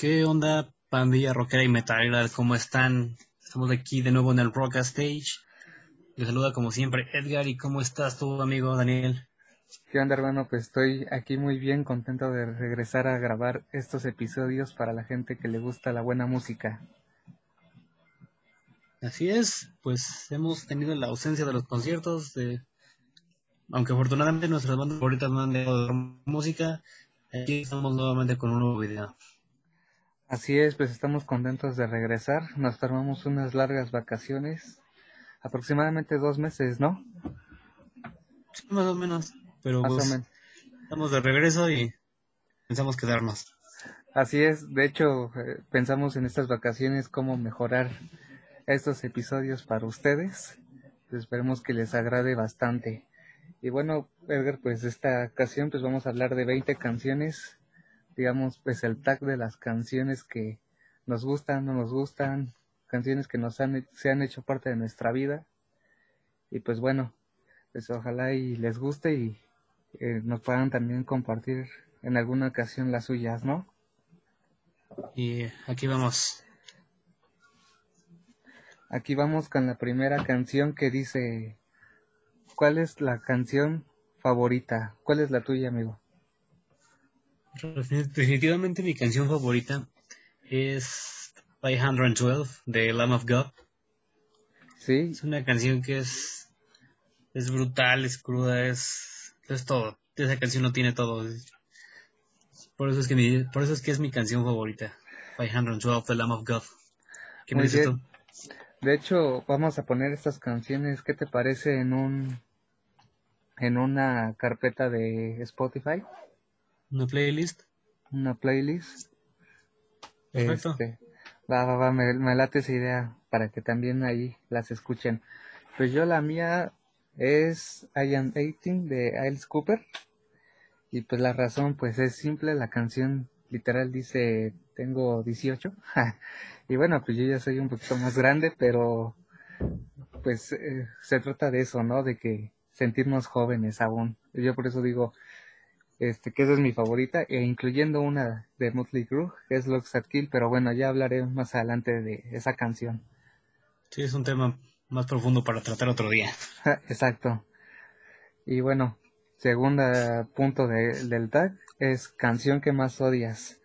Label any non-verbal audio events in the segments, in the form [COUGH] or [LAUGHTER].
¿Qué onda, pandilla rockera y metalera? ¿Cómo están? Estamos aquí de nuevo en el Rock Stage. Les saluda como siempre Edgar y ¿cómo estás tú, amigo Daniel? ¿Qué onda, hermano? Pues estoy aquí muy bien, contento de regresar a grabar estos episodios para la gente que le gusta la buena música. Así es, pues hemos tenido la ausencia de los conciertos, de... aunque afortunadamente nuestras bandas favoritas no han dejado de música, aquí estamos nuevamente con un nuevo video. Así es, pues estamos contentos de regresar. Nos tomamos unas largas vacaciones, aproximadamente dos meses, ¿no? Sí, más o menos, pero pues, estamos de regreso y pensamos quedarnos. Así es, de hecho, eh, pensamos en estas vacaciones cómo mejorar estos episodios para ustedes. Pues esperemos que les agrade bastante. Y bueno, Edgar, pues esta ocasión pues vamos a hablar de 20 canciones digamos, pues el tag de las canciones que nos gustan, no nos gustan, canciones que nos han, se han hecho parte de nuestra vida. Y pues bueno, pues ojalá y les guste y eh, nos puedan también compartir en alguna ocasión las suyas, ¿no? Y aquí vamos. Aquí vamos con la primera canción que dice, ¿cuál es la canción favorita? ¿Cuál es la tuya, amigo? Definitivamente mi canción favorita es 512 de Lamb of God. Sí. Es una canción que es, es brutal, es cruda, es, es todo. Esa canción no tiene todo. Por eso es que mi, por eso es que es mi canción favorita. 512 de Lamb of God. ¿Qué me dices tú? De hecho, vamos a poner estas canciones, ¿qué te parece en un en una carpeta de Spotify? ¿Una playlist? Una playlist. Perfecto. Este, va, va, va, me, me, late esa idea para que también ahí las escuchen. Pues yo la mía es I Am 18 de Alice Cooper. Y pues la razón pues es simple, la canción literal dice tengo 18. [LAUGHS] y bueno, pues yo ya soy un poquito más grande, pero pues eh, se trata de eso, ¿no? De que sentirnos jóvenes aún. Yo por eso digo, este, que esa es mi favorita, e incluyendo una de Motley Crue, que es Looks at Kill, pero bueno, ya hablaré más adelante de esa canción. Sí, es un tema más profundo para tratar otro día. Exacto. Y bueno, segunda punto de, del tag es canción que más odias.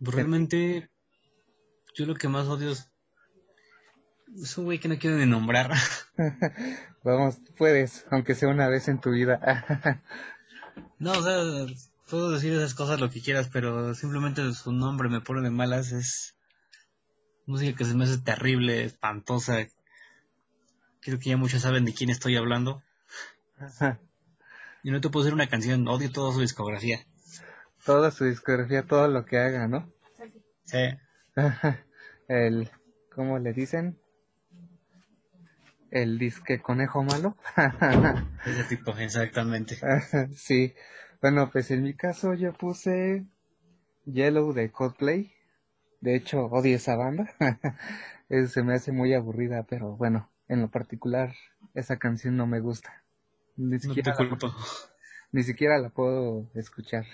Realmente, yo lo que más odio es, es un güey que no quiero ni nombrar. [LAUGHS] Vamos, puedes, aunque sea una vez en tu vida. [LAUGHS] No, o sea, puedo decir esas cosas lo que quieras, pero simplemente su nombre me pone de malas. Es música que se me hace terrible, espantosa. Creo que ya muchos saben de quién estoy hablando. [LAUGHS] Y no te puedo decir una canción, odio toda su discografía. Toda su discografía, todo lo que haga, ¿no? Sí. [LAUGHS] El, ¿cómo le dicen? El disque conejo malo. [LAUGHS] Ese tipo, exactamente. [LAUGHS] sí. Bueno, pues en mi caso yo puse Yellow de Coldplay. De hecho, odio esa banda. [LAUGHS] se me hace muy aburrida, pero bueno, en lo particular, esa canción no me gusta. Ni siquiera, la, ni siquiera la puedo escuchar.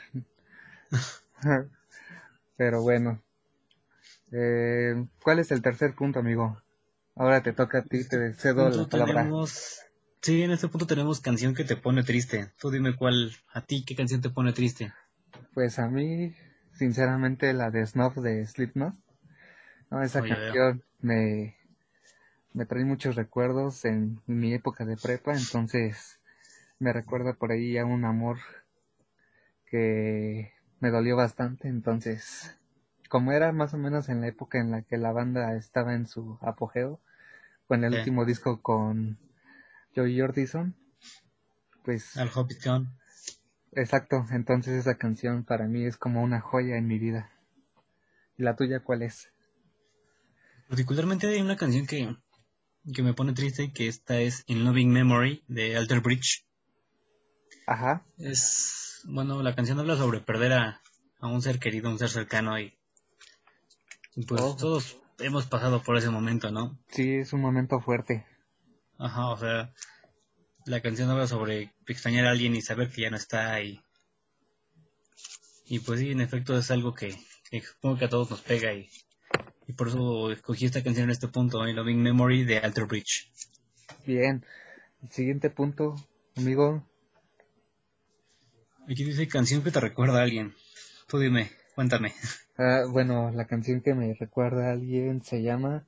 pero bueno. Eh, ¿Cuál es el tercer punto, amigo? Ahora te toca a ti, te cedo la palabra. Tenemos... Sí, en este punto tenemos canción que te pone triste. Tú dime cuál, a ti, ¿qué canción te pone triste? Pues a mí, sinceramente, la de Snuff de Slipknot. No, esa canción me, me trae muchos recuerdos en mi época de prepa, entonces me recuerda por ahí a un amor que me dolió bastante, entonces como era más o menos en la época en la que la banda estaba en su apogeo, con el último disco con Joey Jordison, pues... Al Hobbit John. Exacto, entonces esa canción para mí es como una joya en mi vida. ¿Y la tuya cuál es? Particularmente hay una canción que, que me pone triste, que esta es In Loving Memory de Alter Bridge. Ajá. Es, bueno, la canción habla sobre perder a, a un ser querido, un ser cercano y, pues oh. todos hemos pasado por ese momento, ¿no? Sí, es un momento fuerte. Ajá, o sea, la canción habla sobre extrañar a alguien y saber que ya no está y... Y pues sí, en efecto es algo que, que supongo que a todos nos pega y, y por eso escogí esta canción en este punto, I Loving Memory de Alter Bridge. Bien. El siguiente punto, amigo. Aquí dice canción que te recuerda a alguien. Tú dime, cuéntame. Ah, bueno, la canción que me recuerda a alguien se llama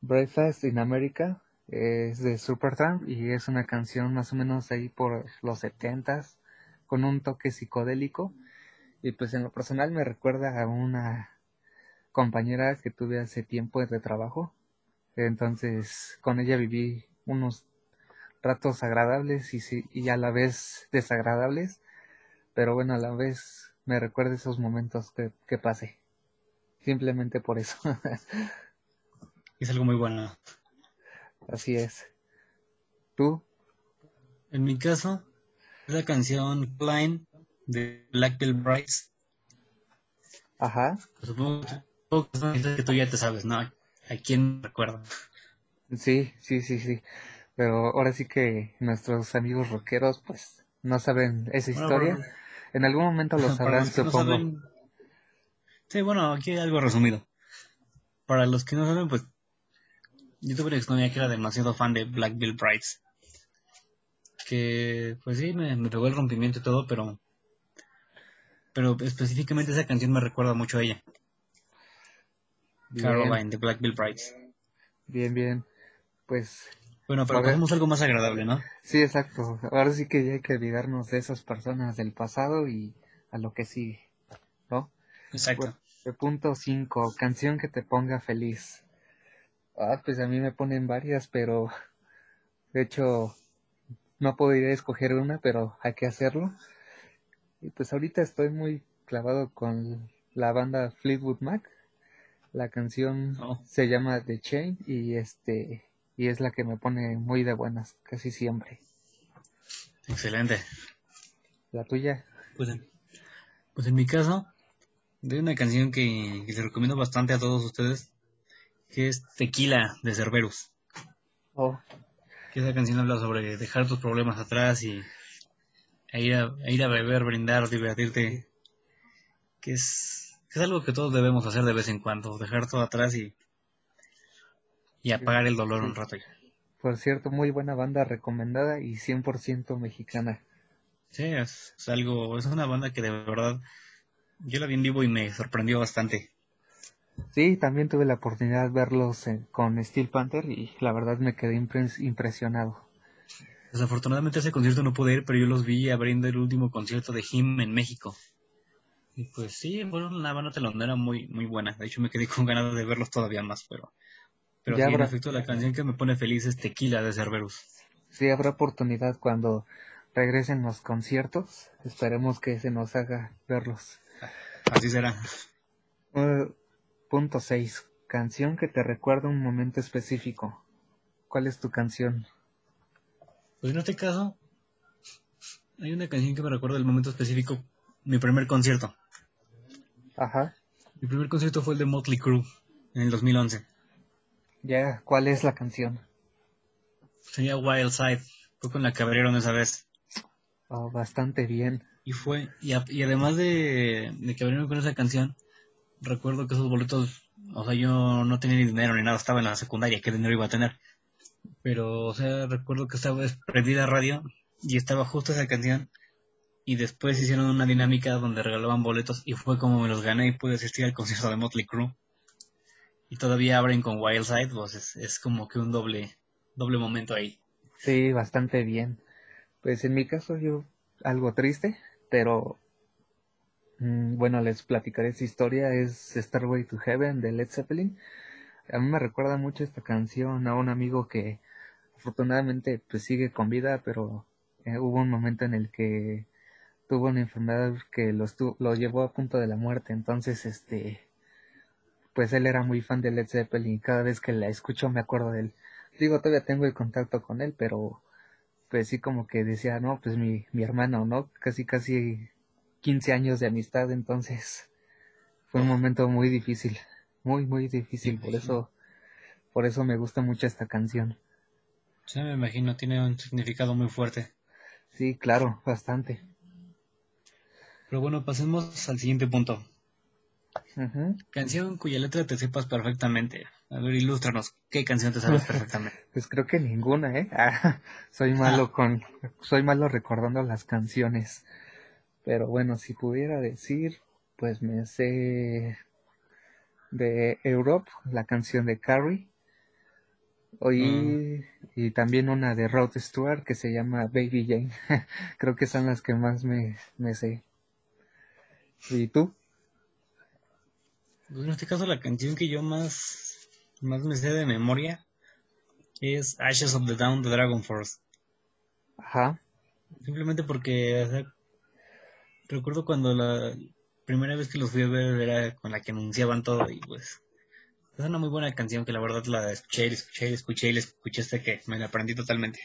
Breakfast in America. Es de Supertramp y es una canción más o menos ahí por los setentas con un toque psicodélico. Y pues en lo personal me recuerda a una compañera que tuve hace tiempo de trabajo. Entonces con ella viví unos ratos agradables y, y a la vez desagradables. Pero bueno, a la vez me recuerda esos momentos que, que pasé. Simplemente por eso. [LAUGHS] Es algo muy bueno. Así es. ¿Tú? En mi caso, es la canción Climb de Black Veil Brides. Ajá. Supongo, supongo que tú ya te sabes, ¿no? ¿A quién recuerda? Sí, sí, sí, sí. Pero ahora sí que nuestros amigos rockeros pues no saben esa Bueno, historia. para- En algún momento lo [LAUGHS] sabrán, no supongo. saben- Sí, bueno, aquí hay algo resumido. Para los que no saben, pues yo tuve una exnovia que era demasiado fan de Black Veil Brides. Que, pues sí, me, me pegó el rompimiento y todo, pero pero específicamente esa canción me recuerda mucho a ella. Bien, Caroline de Black Veil Brides. bien, bien. Pues Bueno, pero pasemos a algo más agradable, ¿no? sí, exacto. Ahora sí que ya hay que olvidarnos de esas personas del pasado y a lo que sigue, ¿no? Exacto. El punto 5, canción que te ponga feliz. Ah, pues a mí me ponen varias, pero de hecho no podría escoger una, pero hay que hacerlo. Y pues ahorita estoy muy clavado con la banda Fleetwood Mac. La canción Oh. se llama The Chain y este y es la que me pone muy de buenas casi siempre. Excelente. La tuya. Pues en, pues en mi caso, de una canción que, que les recomiendo bastante a todos ustedes, que es Tequila de Cerberus. Oh, Que esa canción habla sobre dejar tus problemas atrás y e ir a, e ir a beber, brindar, divertirte. Que es, que es algo que todos debemos hacer de vez en cuando, dejar todo atrás y, y apagar el dolor un rato. por cierto, muy buena banda recomendada y 100% mexicana. Sí, es, es algo, es una banda que de verdad yo la vi en vivo y me sorprendió bastante. Sí, también tuve la oportunidad de verlos en- con Steel Panther y la verdad me quedé impres- impresionado. Desafortunadamente ese concierto no pude ir, pero yo los vi abriendo el último concierto de Him en México. Y pues sí, fueron una banda telonera muy, muy buena. De hecho me quedé con ganas de verlos todavía más, pero... Pero Ya sí, en habrá- efecto, la canción que me pone feliz es Tequila de Cerberus. Sí, habrá oportunidad cuando regresen los conciertos. Esperemos que se nos haga verlos. Así será. Punto 6. Canción que te recuerda un momento específico. ¿Cuál es tu canción? Pues en este caso, hay una canción que me recuerda el momento específico, mi primer concierto. Ajá. Mi primer concierto fue el de Motley Crue en el 2011. Ya, ¿cuál es la canción? Sería Wild Side. Fue con la que abrieron esa vez. Oh, bastante bien. Y fue, y, a- y además de, de que abrieron con esa canción, recuerdo que esos boletos, o sea, yo no tenía ni dinero ni nada, estaba en la secundaria, ¿qué dinero iba a tener? Pero, o sea, recuerdo que estaba prendida radio y estaba justo esa canción. Y después hicieron una dinámica donde regalaban boletos y fue como me los gané y pude asistir al concierto de Motley Crue. Y todavía abren con Wild Side, pues es, es como que un doble, doble momento ahí. Sí, bastante bien. Pues en mi caso yo algo triste, pero mm, bueno, les platicaré esta historia. Es Starway to Heaven de Led Zeppelin. A mí me recuerda mucho esta canción a un amigo que afortunadamente pues sigue con vida, pero eh, hubo un momento en el que tuvo una enfermedad que lo, lo llevó a punto de la muerte. Entonces, este, pues él era muy fan de Led Zeppelin y cada vez que la escucho me acuerdo de él. Digo, todavía tengo el contacto con él, pero pues sí como que decía, no, pues mi, mi hermano, ¿no? Casi, casi 15 años de amistad, entonces fue un momento muy difícil, muy, muy difícil, por eso, por eso me gusta mucho esta canción. Sí, me imagino, tiene un significado muy fuerte. Sí, claro, bastante. Pero bueno, pasemos al siguiente punto. Canción cuya letra te sepas perfectamente. A ver, ilústranos. ¿Qué canción te sabes perfectamente? [LAUGHS] Pues creo que ninguna, ¿eh? Ah, [LAUGHS] soy malo con, soy malo recordando las canciones. Pero bueno, si pudiera decir, pues me sé de Europe, la canción de Carrie. Oí, y también una de Rod Stewart que se llama Baby Jane. [LAUGHS] Creo que son las que más me, me sé. ¿Y tú? En este caso, la canción que yo más, más me sé de memoria es Ashes of the Down de Dragon Force. Ajá. Simplemente porque, o sea, recuerdo cuando la primera vez que los fui a ver era con la que anunciaban todo y pues es una muy buena canción que la verdad la escuché y la escuché y la escuché y la escuché hasta que me la aprendí totalmente.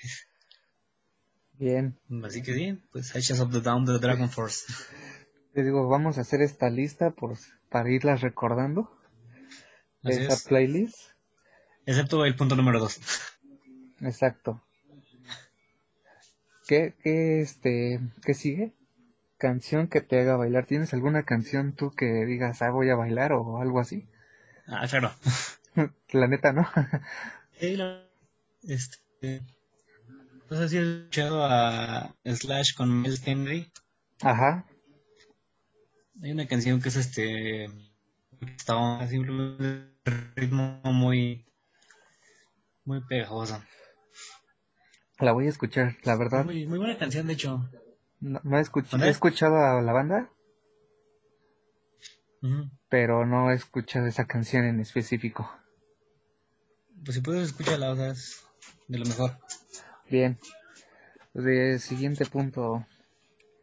Bien. Así que sí, pues Ashes of the Down de Dragon Force. [LAUGHS] Te digo, vamos a hacer esta lista por, para irlas recordando. Así esa es. playlist. Excepto el punto número 2. Exacto. ¿Qué, qué, este, qué sigue? Canción que te haga bailar. ¿Tienes alguna canción tú que digas, ah, voy a bailar o algo así? Ah, claro. [LAUGHS] La neta, ¿no? [LAUGHS] Sí, la- este, no sé si has escuchado a Slash con Mel Henry. Ajá. Hay una canción que es este, está simplemente un ritmo muy, muy pegajoso. La voy a escuchar, la verdad. Muy, muy buena canción, de hecho. No, no he, escuch- ¿Mande? he escuchado a la banda, pero no he escuchado esa canción en específico. Pues si puedes escúchala, o sea, es de lo mejor. Bien. De siguiente punto.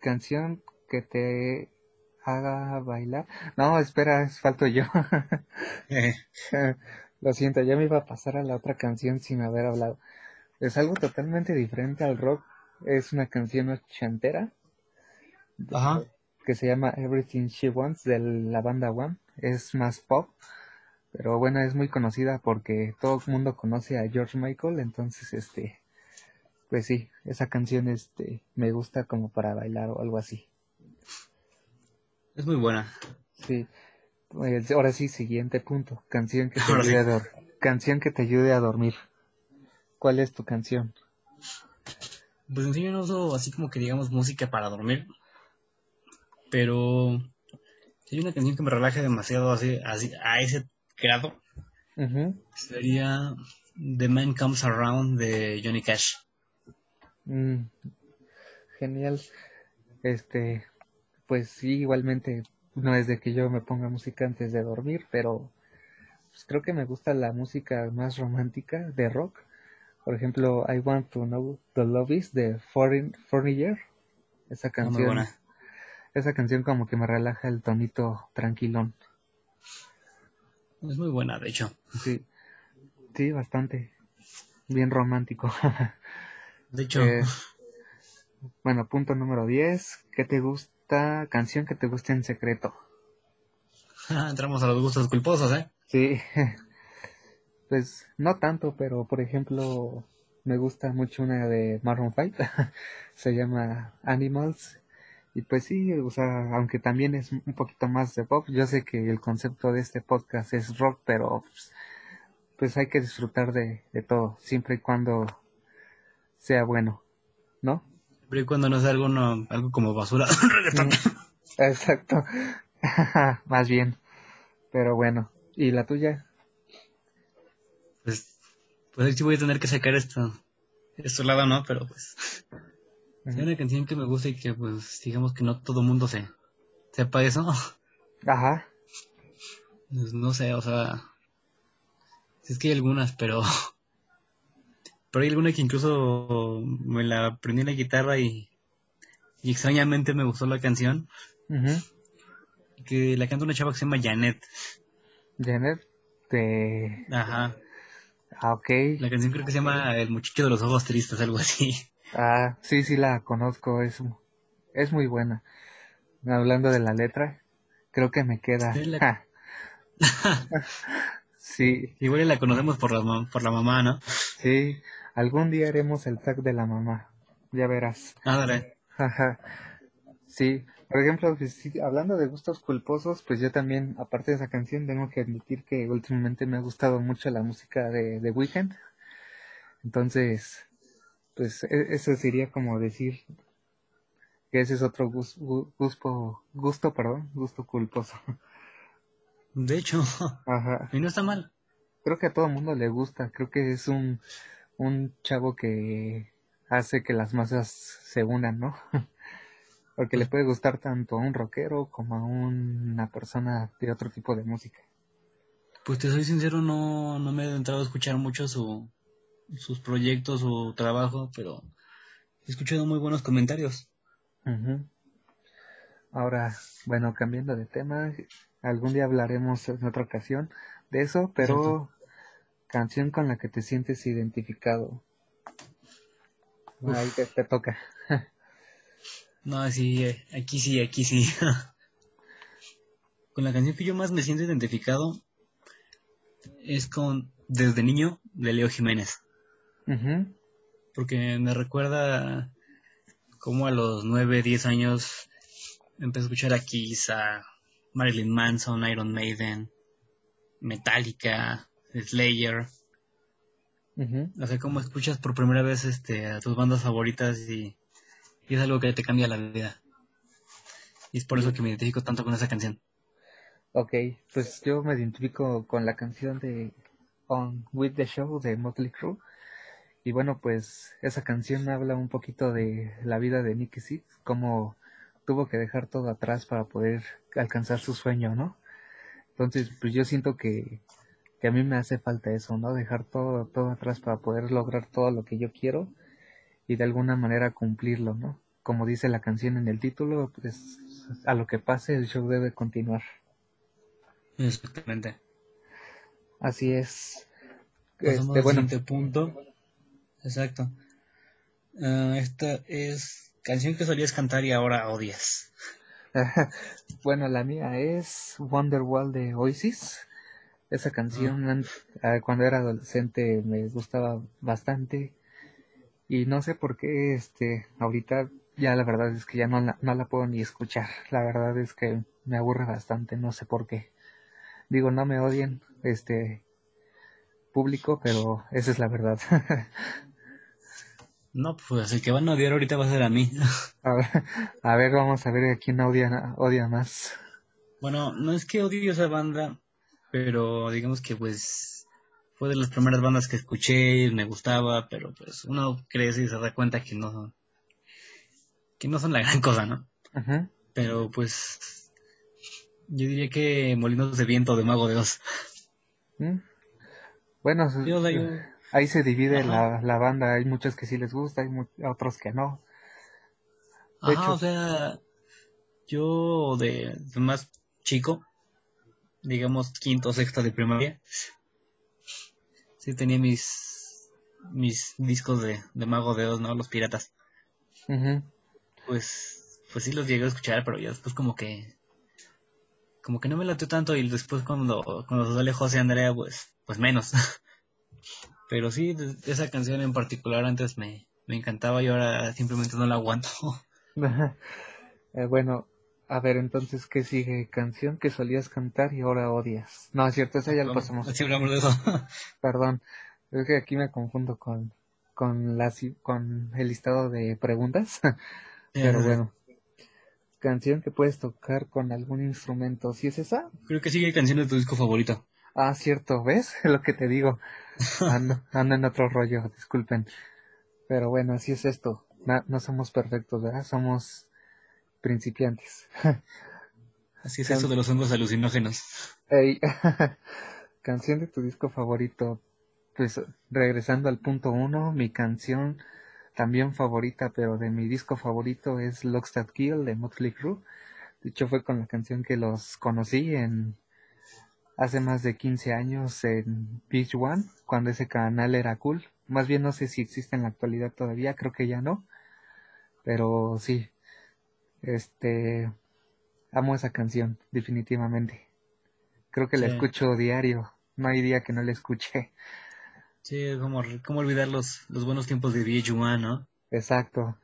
Canción que te haga bailar. No, espera, es- falto yo. [LAUGHS] Lo siento, ya me iba a pasar a la otra canción sin haber hablado. Es algo totalmente diferente al rock. Es una canción ochentera Ajá. que se llama Everything She Wants de la banda One. Es más pop, pero bueno, es muy conocida porque todo el mundo conoce a George Michael, entonces este, pues sí, esa canción este me gusta como para bailar o algo así. Es muy buena. Sí. Ahora sí, siguiente punto. Canción que te Ahora sí. ayude a dor- canción que te ayude a dormir. ¿Cuál es tu canción? Pues en sí yo no uso así como que digamos música para dormir. Pero si hay una canción que me relaja demasiado así, así a ese grado. Sería The Man Comes Around de Johnny Cash. Mm, genial. Este, pues sí, igualmente no es de que yo me ponga música antes de dormir, pero pues creo que me gusta la música más romántica de rock. Por ejemplo, I Want to Know the Love Is de Foreign Foreigner. Esa muy canción, buena. esa canción como que me relaja el tonito tranquilón. Es muy buena, de hecho. Sí, sí, bastante. Bien romántico. De hecho, Eh, bueno, punto número 10. ¿Qué te gusta? Canción que te guste en secreto. [LAUGHS] entramos a los gustos culposos, ¿eh? Sí. [LAUGHS] Pues no tanto, pero por ejemplo, me gusta mucho una de Maroon 5. [LAUGHS] Se llama Animals. Y pues sí, o sea, aunque también es un poquito más de pop, yo sé que el concepto de este podcast es rock, pero pues, pues hay que disfrutar de, de todo, siempre y cuando sea bueno, ¿no? Pero y cuando no es algo, no, algo como basura. [LAUGHS] Exacto. [LAUGHS] Más bien. Pero bueno. ¿Y la tuya? Pues, pues sí voy a tener que sacar esto, esto lado, ¿no? Pero pues, hay una canción que me gusta y que pues, digamos que no todo mundo se, sepa eso. Ajá. Pues, no sé, o sea, sí es que hay algunas, pero, pero hay alguna que incluso me la aprendí en la guitarra y, y extrañamente me gustó la canción, que la canta una chava que se llama Janet. Janet, te... Ajá. Ah, ok. La canción creo que se llama El muchacho de los ojos tristes, algo así. Ah, sí, sí la conozco, es, es muy buena. Hablando de la letra, creo que me queda. Sí, la- [LAUGHS] Sí, Igual la conocemos por la, por la mamá, ¿no? sí, algún día haremos el tag de la mamá, ya verás. Ándale. Ajá. Sí, Por ejemplo, pues, sí, hablando de gustos culposos, pues yo también, aparte de esa canción, tengo que admitir que últimamente me ha gustado mucho la música de, de Weekend. Entonces, pues e- eso sería como decir que ese es otro gus- gu- gusto, gusto, perdón, gusto culposo. De hecho, [LAUGHS] Ajá. y no está mal. Creo que a todo el mundo le gusta. Creo que es un, un chavo que hace que las masas se unan, ¿no? [LAUGHS] Porque le puede gustar tanto a un rockero como a una persona de otro tipo de música. Pues te soy sincero, no, no me he entrado a escuchar mucho su, sus proyectos o trabajo, pero he escuchado muy buenos comentarios. Ahora, bueno, cambiando de tema, algún día hablaremos en otra ocasión de eso, pero canción con la que te sientes identificado. Uf. Ahí te, te toca. No, sí, eh, aquí sí, aquí sí. [LAUGHS] con la canción que yo más me siento identificado es con Desde Niño de Leo Jiménez, porque me recuerda como a los 9, 10 años empecé a escuchar a Kiss, a Marilyn Manson, Iron Maiden, Metallica, Slayer. ujú. O sea, como escuchas por primera vez este, a tus bandas favoritas y, y es algo que te cambia la vida. Y es por eso que me identifico tanto con esa canción. Ok, pues yo me identifico con la canción de On With the Show de Motley Crue. Y bueno, pues esa canción habla un poquito de la vida de Nicky Six, cómo tuvo que dejar todo atrás para poder alcanzar su sueño, ¿no? Entonces, pues yo siento que, que a mí me hace falta eso, ¿no? Dejar todo, todo atrás para poder lograr todo lo que yo quiero y de alguna manera cumplirlo, ¿no? Como dice la canción en el título, pues a lo que pase el show debe continuar. Exactamente. Así es. Pasamos Este, bueno, siguiente punto. Exacto. Ah, esta es canción que solías cantar y ahora odias. [LAUGHS] bueno, la mía es Wonderwall de Oasis. Esa canción an- ah, cuando era adolescente me gustaba bastante y no sé por qué este ahorita ya la verdad es que ya no la, no la puedo ni escuchar. La verdad es que me aburre bastante, no sé por qué. Digo, no me odien este público, pero esa es la verdad. [LAUGHS] No, pues el que van a odiar ahorita va a ser a mí. [LAUGHS] a, ver, a ver, vamos a ver a quién odia, odia más. Bueno, no es que odie esa banda, pero digamos que pues fue de las primeras bandas que escuché y me gustaba, pero pues uno crece y se da cuenta que no que no son la gran [LAUGHS] cosa, ¿no? Pero pues yo diría que Molinos de Viento de Mago de Oz. ¿Mm? Bueno, yo- ahí se divide la, la banda. Hay muchos que sí les gusta, hay otros que no. De Ajá, hecho- o sea, yo de, de más chico, digamos quinto o sexto de primaria, sí tenía mis mis discos de, de Mago de Oz, ¿no? Los piratas. Pues, pues sí los llegué a escuchar, pero ya después como que como que no me latió tanto y después cuando, cuando sale José Andrea, pues, pues menos. [LAUGHS] Pero sí, esa canción en particular antes me, me encantaba y ahora simplemente no la aguanto. [LAUGHS] Eh, bueno, a ver, entonces, ¿qué sigue? Canción que solías cantar y ahora odias. No, es cierto, esa ya la pasamos. Así hablamos de eso. [LAUGHS] Perdón, es que aquí me confundo con, con, las, con el listado de preguntas. [LAUGHS] Pero bueno, canción que puedes tocar con algún instrumento. ¿Sí es esa? Creo que sigue canción de tu disco favorito. Ah, cierto, ¿ves? [LAUGHS] Lo que te digo. Ando, ando en otro rollo, disculpen. Pero bueno, así es esto. Na- no somos perfectos, ¿verdad? Somos principiantes. [LAUGHS] Así es eso de los hongos alucinógenos. Ey, [LAUGHS] canción de tu disco favorito. Pues regresando al punto uno, mi canción también favorita, pero de mi disco favorito es Lockstad Kill de Motley Crue. De hecho, fue con la canción que los conocí en hace más de 15 años en Beach One, cuando ese canal era cool. Más bien no sé si existe en la actualidad todavía, creo que ya no. Pero sí, este, amo esa canción, definitivamente. Creo que la Sí. escucho diario, no hay día que no la escuche. Sí, como, como olvidar los, los buenos tiempos de VH1, ¿no? Exacto.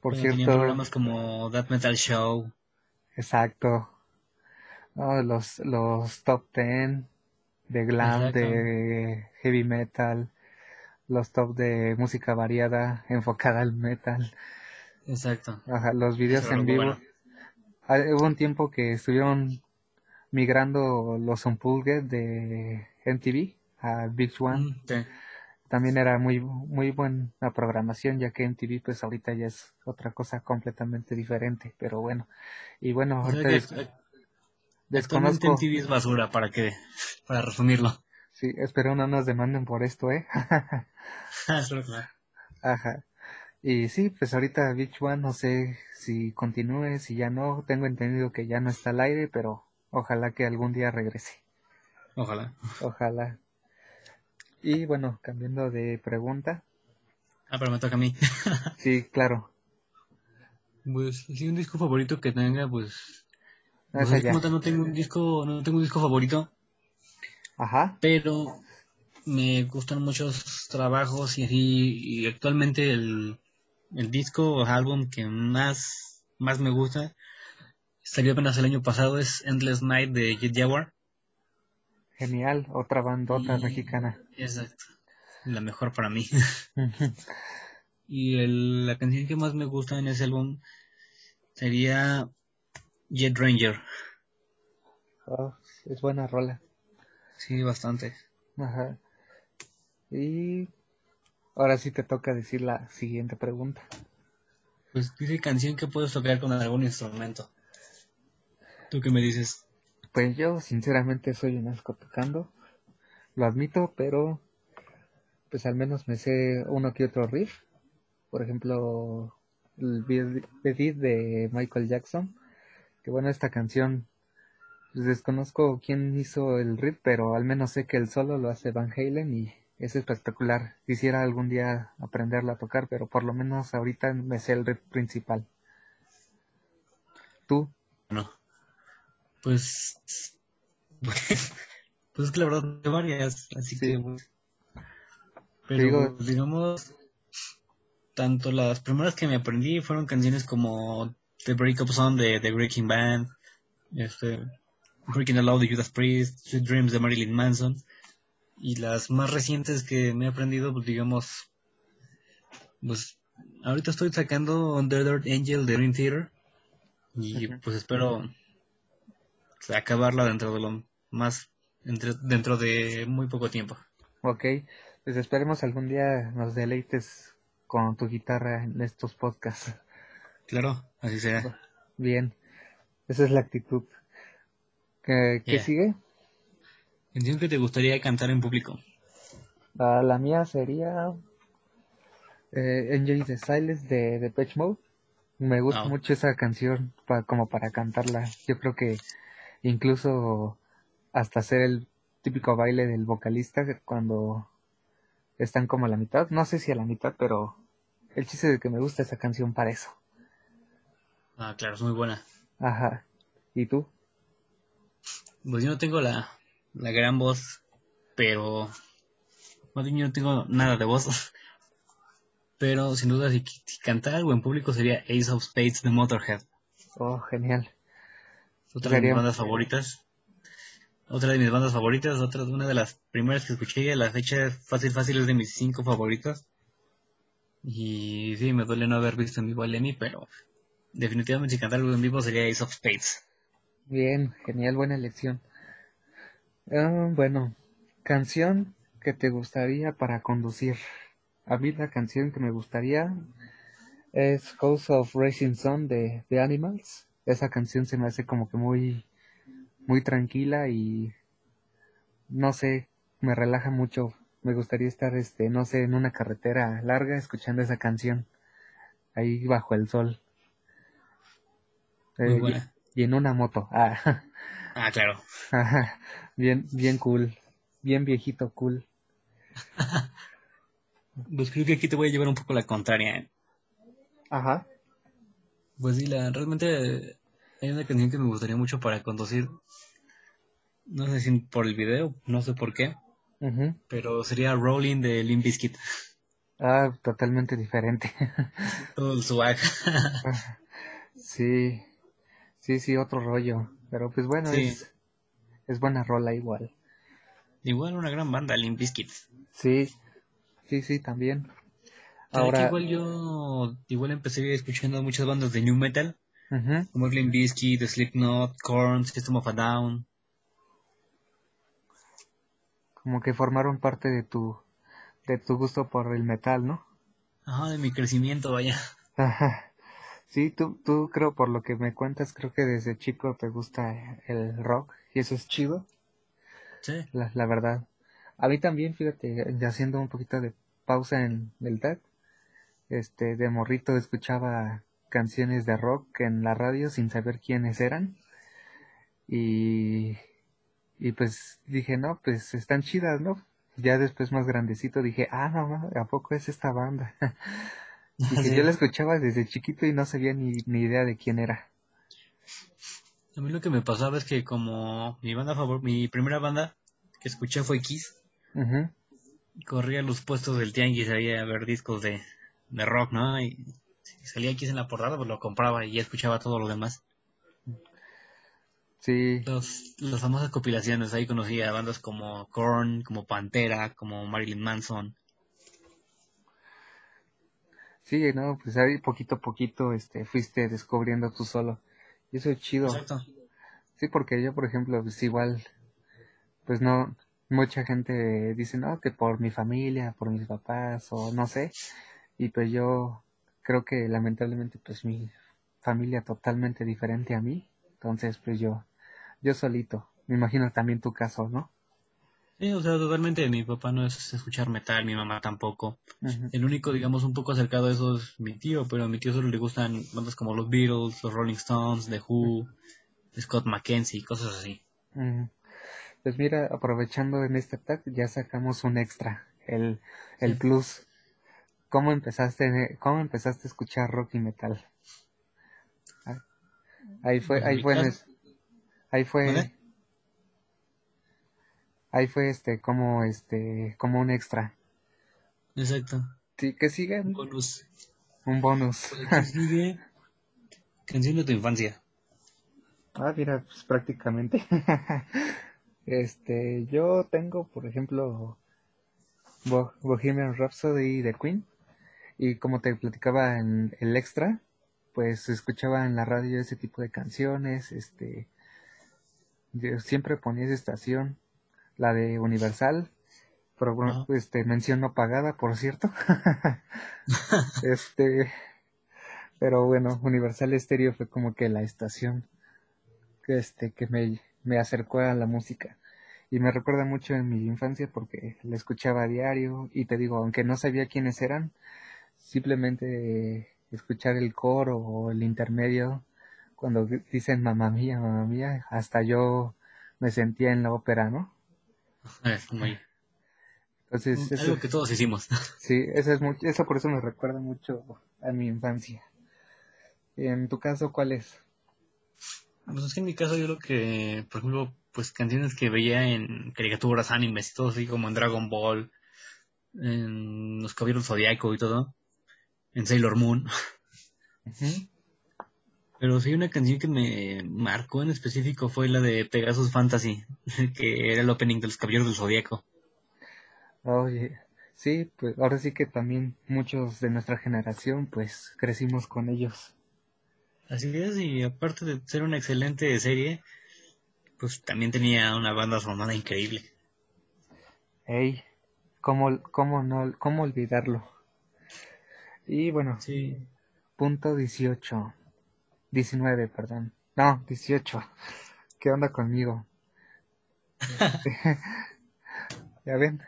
Por cierto, programas como That Metal Show, Exacto. Oh, los, los top ten de glam, Exacto. de heavy metal, los top de música variada [LAUGHS] enfocada al metal, Exacto. Ajá, los videos Eso en vivo. bueno. Ah, Hubo un tiempo que estuvieron migrando los Unplugged de MTV a Big One. Sí. También era muy muy buena programación, ya que MTV pues ahorita ya es otra cosa completamente diferente, pero bueno. Y bueno, O sea ahorita des- desconozco, MTV es basura, para que, para resumirlo. sí, espero no nos demanden por esto, ¿eh? [LAUGHS] [LAUGHS] Ajá. Y sí, pues ahorita Beach One no sé si continúe, si ya no, tengo entendido que ya no está al aire, pero ojalá que algún día regrese. Ojalá. Ojalá. Y bueno, cambiando de pregunta. Ah, pero me toca a mí. [LAUGHS] Sí, claro. Pues, sí, un disco favorito que tenga, pues... No pues es así como tal no tengo un disco, no tengo un disco favorito, Ajá. pero me gustan muchos trabajos y así, y actualmente el, el disco o álbum que más, más me gusta, salió apenas el año pasado, es Endless Night de Jet Jaguar. Genial. Otra bandota Y- mexicana. Exacto. La mejor para mí. [LAUGHS] Y el- la canción que más me gusta en ese álbum sería Jet Ranger. Oh, es buena rola. Sí, bastante. Ajá. Y ahora sí te toca decir la siguiente pregunta. Pues dice canción que puedes tocar con algún instrumento. ¿Tú qué me dices? Pues yo sinceramente soy un asco tocando, lo admito, pero pues al menos me sé uno que otro riff. Por ejemplo, el Beat Beat de Michael Jackson, que bueno, esta canción, pues desconozco quién hizo el riff, pero al menos sé que el solo lo hace Van Halen y es espectacular. Quisiera algún día aprenderlo a tocar, pero por lo menos ahorita me sé el riff principal. ¿Tú? No. Pues. Pues, [LAUGHS] pues es que la verdad hay varias, así Sí. que. Pero digo- digamos, tanto las primeras que me aprendí fueron canciones como The Breakup Song de The Breaking Band, este, Breaking the Law de Judas Priest, Sweet Dreams de Marilyn Manson, y las más recientes que me he aprendido, pues digamos, pues ahorita estoy sacando Under Angel de Dream Theater, y pues espero acabarla dentro de lo más, entre- dentro de muy poco tiempo. Ok, pues esperemos algún día nos deleites con tu guitarra en estos podcasts. Claro, así será. Bien, esa es la actitud. ¿Qué, qué Yeah. sigue? Canción que te gustaría cantar en público. Ah, la mía sería eh, Enjoy the Silence de Depeche Mode. Me gusta Ah. mucho esa canción pa- como para cantarla. Yo creo que incluso hasta hacer el típico baile del vocalista cuando están como a la mitad. No sé si a la mitad, pero el chiste de que me gusta esa canción para eso. Ah, claro, es muy buena. Ajá. ¿Y tú? Pues yo no tengo la, la gran voz, pero más bien yo no tengo nada de voz. [LAUGHS] Pero sin duda, si, si cantar algo en público sería Ace of Spades de Motorhead. Oh, genial. Otra de mis bandas favoritas. Otra de mis bandas favoritas, otra una de las primeras que escuché y a la fecha fácil fácil es de mis cinco favoritas. Y sí, me duele no haber visto en vivo a Lemmy, pero definitivamente si cantar algo en vivo sería Ace of Spades. Bien, genial, buena elección. Ah, bueno, canción que te gustaría para conducir. A mí la canción que me gustaría es House of Racing Sun de The Animals. Esa canción se me hace como que muy, muy tranquila y no sé, me relaja mucho. Me gustaría estar, este, no sé, en una carretera larga escuchando esa canción ahí bajo el sol. Muy Eh, y- buena. y en una moto. Ah, Ah, claro. [LAUGHS] Ajá, bien, bien cool, bien viejito cool. [LAUGHS] Pues creo que aquí te voy a llevar un poco la contraria. ¿eh? Ajá. Pues sí, la, realmente hay una canción que me gustaría mucho para conducir. No sé si por el video, no sé por qué, pero sería Rolling de Limp Bizkit. Ah, totalmente diferente. [LAUGHS] Todo el swag. [LAUGHS] Sí, Sí, sí, otro rollo. Pero pues bueno, Sí. es, es buena rola igual. Igual una gran banda, Limp Bizkit. Sí, sí, sí, también. ¿Sabes que Ahora, igual yo igual empecé escuchando muchas bandas de new metal, ujú, como Limp Bizkit, Slipknot, Korn, System of a Down. como que formaron parte de tu, de tu gusto por el metal, ¿no? Ajá, de mi crecimiento, vaya. Ajá. Sí, tú, tú creo por lo que me cuentas, creo que desde chico te gusta el rock y eso es chido, Sí. la, la verdad. A mí también, fíjate, ya haciendo un poquito de pausa en el tag, este, de morrito escuchaba canciones de rock en la radio sin saber quiénes eran y, y pues dije, no, pues están chidas, ¿no? Ya después más grandecito dije, ah, no, ¿a poco es esta banda? [LAUGHS] Y que [LAUGHS] yo la escuchaba desde chiquito y no sabía ni, ni idea de quién era. A mí lo que me pasaba es que como mi banda favor, mi primera banda que escuché fue Kiss, corría a los puestos del tianguis ahí a ver discos de, de rock, ¿no? Y si salía Kiss en la portada, pues lo compraba y ya escuchaba todo lo demás. Sí, Los, las famosas compilaciones, ahí conocí a bandas como Korn, como Pantera, como Marilyn Manson. sí, no, pues ahí poquito a poquito este, fuiste descubriendo tú solo. Y eso es chido. Exacto. Sí, porque yo, por ejemplo, pues igual, pues no, mucha gente dice, no, que por mi familia, por mis papás, o no sé. Y pues yo creo que lamentablemente, pues mi familia totalmente diferente a mí. Entonces, pues yo, yo solito. Me imagino también tu caso, ¿no? Sí, o sea, totalmente mi papá no es escuchar metal, mi mamá tampoco. El único, digamos, un poco acercado a eso es mi tío, pero a mi tío solo le gustan bandas como los Beatles, los Rolling Stones, The Who, Scott McKenzie, cosas así. Pues mira, aprovechando en este tag, ya sacamos un extra, el, el Sí. plus. ¿Cómo empezaste, cómo empezaste a escuchar rock y metal? Ah, Ahí fue, ahí fue, en caso- es- ahí fue. Ahí fue este, como este, como un extra. Exacto. Sí, que sigue Un bonus. un bonus. Aquí [LAUGHS] sigue Canción de tu infancia. Ah, mira, pues prácticamente. [LAUGHS] Este, yo tengo, por ejemplo, Bo- Bohemian Rhapsody de Queen. Y como te platicaba en el extra, pues escuchaba en la radio ese tipo de canciones. Este, yo siempre ponía esa estación, la de Universal, pero bueno, este, mención no pagada, por cierto. [LAUGHS] Este, pero bueno, Universal Stereo fue como que la estación que este que me, me acercó a la música y me recuerda mucho en mi infancia porque la escuchaba a diario y te digo, aunque no sabía quiénes eran, simplemente escuchar el coro o el intermedio cuando dicen mamá mía, mamá mía, hasta yo me sentía en la ópera, ¿no? Es muy- Entonces, eso, algo que todos hicimos. [LAUGHS] sí, eso es mucho, eso por eso me recuerda mucho a mi infancia. En tu caso, ¿cuál es? Pues es que en mi caso yo lo que, por ejemplo, pues canciones que veía en caricaturas, animes y todo así como en Dragon Ball, en Los Caballeros Zodiaco y todo, en Sailor Moon. Ujú. Pero sí una canción que me marcó en específico fue la de Pegasus Fantasy, [LAUGHS] que era el opening de Los Caballeros del Zodiaco. Oye, sí, pues ahora sí que también muchos de nuestra generación pues crecimos con ellos. Así es, y aparte de ser una excelente serie, pues también tenía una banda sonora increíble. Ey, ¿cómo, cómo no, cómo olvidarlo? Y bueno, Sí, punto 18, 19, perdón. No, 18. ¿Qué onda conmigo? Este, [LAUGHS] ya ven,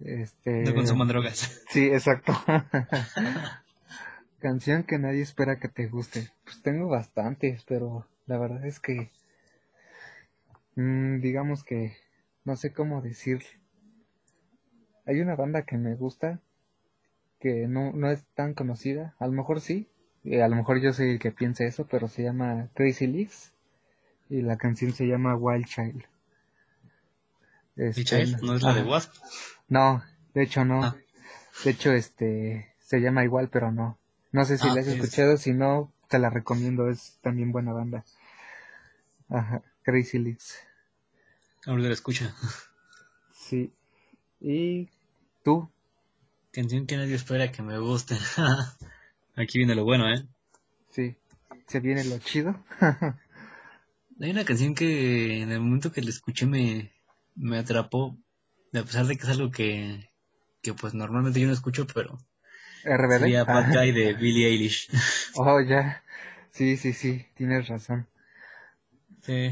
este, no consuman drogas. sí, exacto. [LAUGHS] Canción que nadie espera que te guste. Pues tengo bastantes, pero la verdad es que mm, digamos que no sé cómo decir. Hay una banda que me gusta que no, no es tan conocida, a lo mejor sí, y a lo mejor yo soy el que piense eso, pero se llama Crazy Leaks y la canción se llama Wild Child. Este, ¿Y Child? ¿No es la de. Wasp? No, de hecho no. Ah. De hecho, este, se llama igual, pero no. No sé si Ah, la has escuchado, si no, te la recomiendo, es también buena banda. Ajá, Crazy Leaks. Ahorita la escucha. Sí. ¿Y tú? Canción que nadie espera que me guste. [LAUGHS] Aquí viene lo bueno, ¿eh? Sí. ¿Se viene lo chido? [LAUGHS] Hay una canción que en el momento que la escuché me, me atrapó, a pesar de que es algo que, que pues normalmente yo no escucho, pero RBD. sería Bad. Guy de [LAUGHS] Billie Eilish. [LAUGHS] Oh, ya. Sí, sí, sí, tienes razón. sí,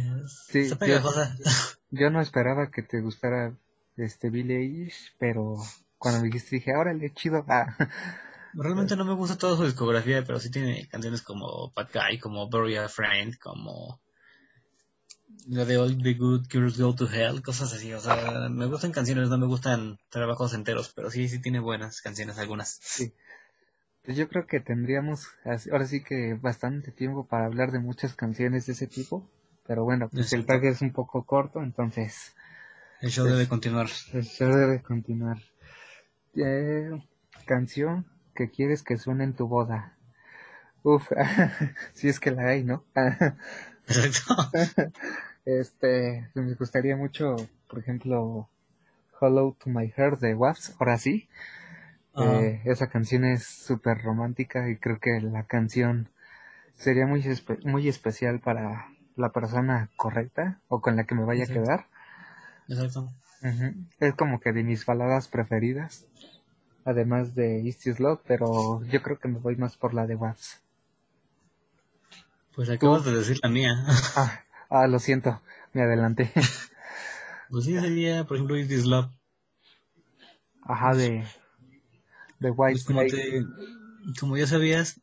Sí, está yo-. Yo no esperaba que te gustara este Billie Eilish, pero cuando me dijiste dije, órale, chido. Ah, Realmente no me gusta toda su discografía, pero sí tiene canciones como Bad Guy, como Bury a Friend, como la de All the Good Girls Go to Hell, cosas así. O sea, me gustan canciones, no me gustan trabajos enteros, pero sí, sí tiene buenas canciones algunas. sí. Pues yo creo que tendríamos ahora sí que bastante tiempo para hablar de muchas canciones de ese tipo. Pero bueno, pues el tag es un poco corto, entonces El show Pues- debe continuar. el show debe continuar. Eh, canción que quieres que suene en tu boda. Uf, [LAUGHS] si es que la hay, ¿no? Exacto. [LAUGHS] Este, me gustaría mucho, por ejemplo, Hollow to My Heart de Wasps, ahora sí. Eh, esa canción es súper romántica y creo que la canción sería muy, espe- muy especial para la persona correcta o con la que me vaya a quedar. Exacto. Es como que de mis baladas preferidas, además de East is Love, pero yo creo que me voy más por la de Wasps. Pues acabas de decir la mía. Ah, ah, lo siento, me adelanté. [LAUGHS] Pues sí, sería, por ejemplo, Is Love. Ajá, de, de White Pues como, te, como ya sabías,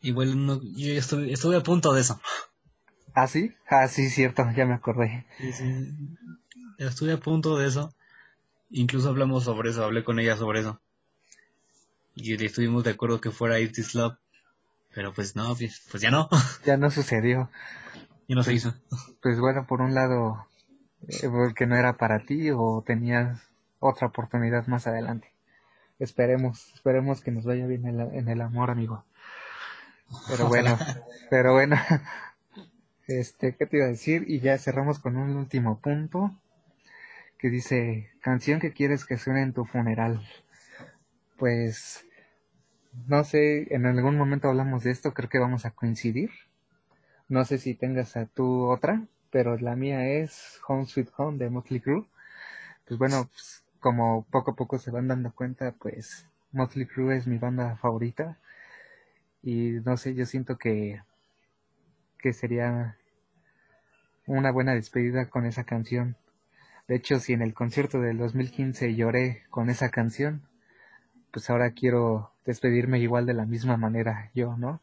igual no, yo ya estuve, estuve a punto de eso. ¿Ah, sí? Ah, sí, cierto, ya me acordé. Sí, sí. Estuve a punto de eso. Incluso hablamos sobre eso, hablé con ella sobre eso. Y estuvimos de acuerdo que fuera Is This Love. Pero pues no, pues, pues ya no. [LAUGHS] Ya no sucedió. ya no se hizo. Pues bueno, por un lado, eh, porque no era para ti o tenías otra oportunidad más adelante. Esperemos, esperemos que nos vaya bien en, la- en el amor, amigo. Pero bueno, pero bueno, [LAUGHS] este, ¿qué te iba a decir? Y ya cerramos con un último punto que dice, canción que quieres que suene en tu funeral. Pues, no sé, en algún momento hablamos de esto, creo que vamos a coincidir. No sé si tengas a tu otra, pero la mía es Home Sweet Home de Motley Crue. Pues bueno, pues, como poco a poco se van dando cuenta, pues Motley Crue es mi banda favorita. Y no sé, yo siento que, que sería una buena despedida con esa canción. De hecho, si en el concierto del 2015 lloré con esa canción, pues ahora quiero despedirme igual de la misma manera yo, ¿no?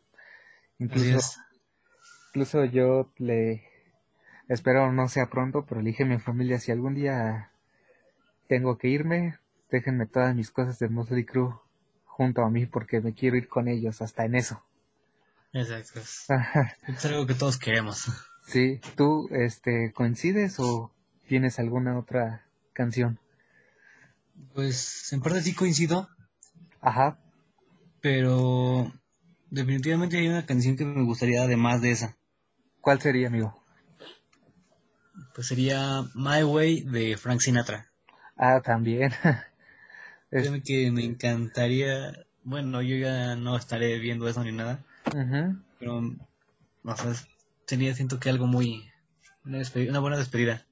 Incluso, incluso yo le espero no sea pronto, pero le dije a mi familia si algún día tengo que irme, déjenme todas mis cosas de Motley Crue junto a mí porque me quiero ir con ellos hasta en eso. Exacto. Es algo que todos queremos. Sí, ¿tú este coincides o tienes alguna otra canción? Pues en parte sí coincido, Ajá, pero definitivamente hay una canción que me gustaría además de esa. ¿cuál sería, amigo? Pues sería My Way de Frank Sinatra. Ah, también. [LAUGHS] Es- que me encantaría, bueno, yo ya no estaré viendo eso ni nada, Ujú. pero, o sea, siento que algo muy, una, despedida- una buena despedida.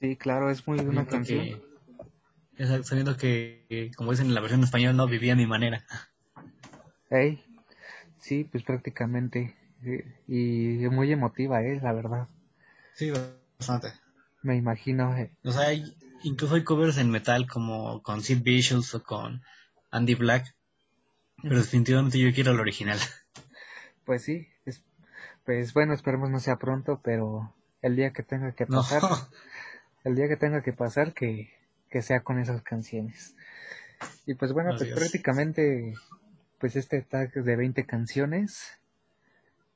Sí, claro, es muy una Sabiendo canción. que, exacto, sabiendo que, como dicen en la versión en español, no vivía a mi manera. [LAUGHS] Ey, sí, pues prácticamente. eh, Y muy emotiva, eh, la verdad. Sí, bastante. Me imagino. eh, O sea, hay, incluso hay covers en metal como con Sid Vicious o con Andy Black, pero definitivamente yo quiero el original. [LAUGHS] Pues sí, es- pues bueno, esperemos no sea pronto, pero el día que tenga que No, pasar, [LAUGHS] el día que tenga que pasar, que, que sea con esas canciones. Y pues bueno, pues prácticamente, pues este tag de 20 canciones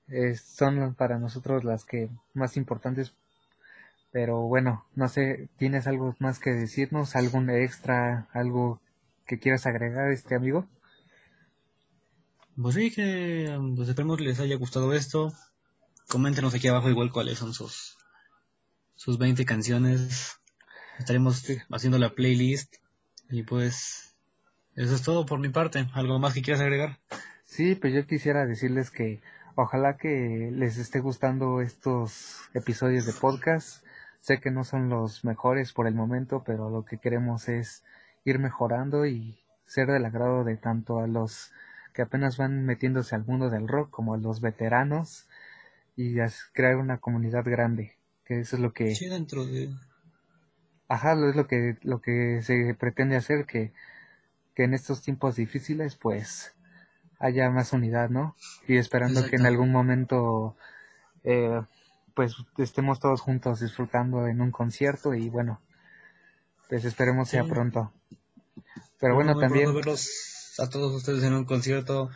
eh, son para nosotros las que más importantes. Pero bueno, no sé, ¿tienes algo más que decirnos? ¿Algún extra? ¿Algo que quieras agregar, este amigo? Pues sí, que pues esperemos les haya gustado esto. coméntenos aquí abajo igual cuáles son sus, sus 20 canciones. Estaremos haciendo la playlist y pues eso es todo por mi parte. ¿Algo más que quieras agregar? Sí, pues yo quisiera decirles que ojalá que les esté gustando estos episodios de podcast. Sé que no son los mejores por el momento, pero lo que queremos es ir mejorando y ser del agrado de tanto a los que apenas van metiéndose al mundo del rock como a los veteranos y crear una comunidad grande, que eso es lo que sí dentro de ajá, es lo que lo que se pretende hacer que que en estos tiempos difíciles pues haya más unidad, ¿no? Y esperando que en algún momento eh, pues estemos todos juntos disfrutando en un concierto y bueno, pues esperemos sea pronto. Pero bueno, también verlos a todos ustedes en un concierto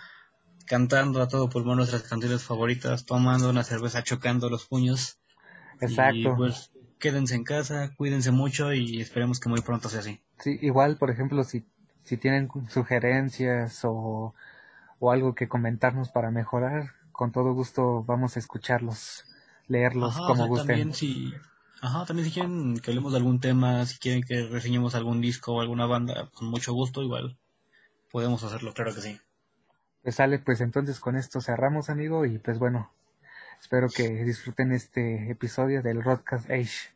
cantando a todo pulmón nuestras canciones favoritas, tomando una cerveza, chocando los puños. Exacto. Y pues quédense en casa, cuídense mucho y esperemos que muy pronto sea así. Sí, igual, por ejemplo, si, si tienen sugerencias o, o algo que comentarnos para mejorar, con todo gusto vamos a escucharlos, leerlos como gusten. También si, ajá, también si quieren que hablemos de algún tema, si quieren que reseñemos algún disco o alguna banda, con mucho gusto igual podemos hacerlo, claro que sí. Pues sale, pues entonces con esto cerramos, amigo, y pues bueno, espero que disfruten este episodio del Rodcast Age.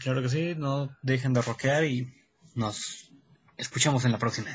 Claro que sí, no dejen de rockear y nos escuchamos en la próxima.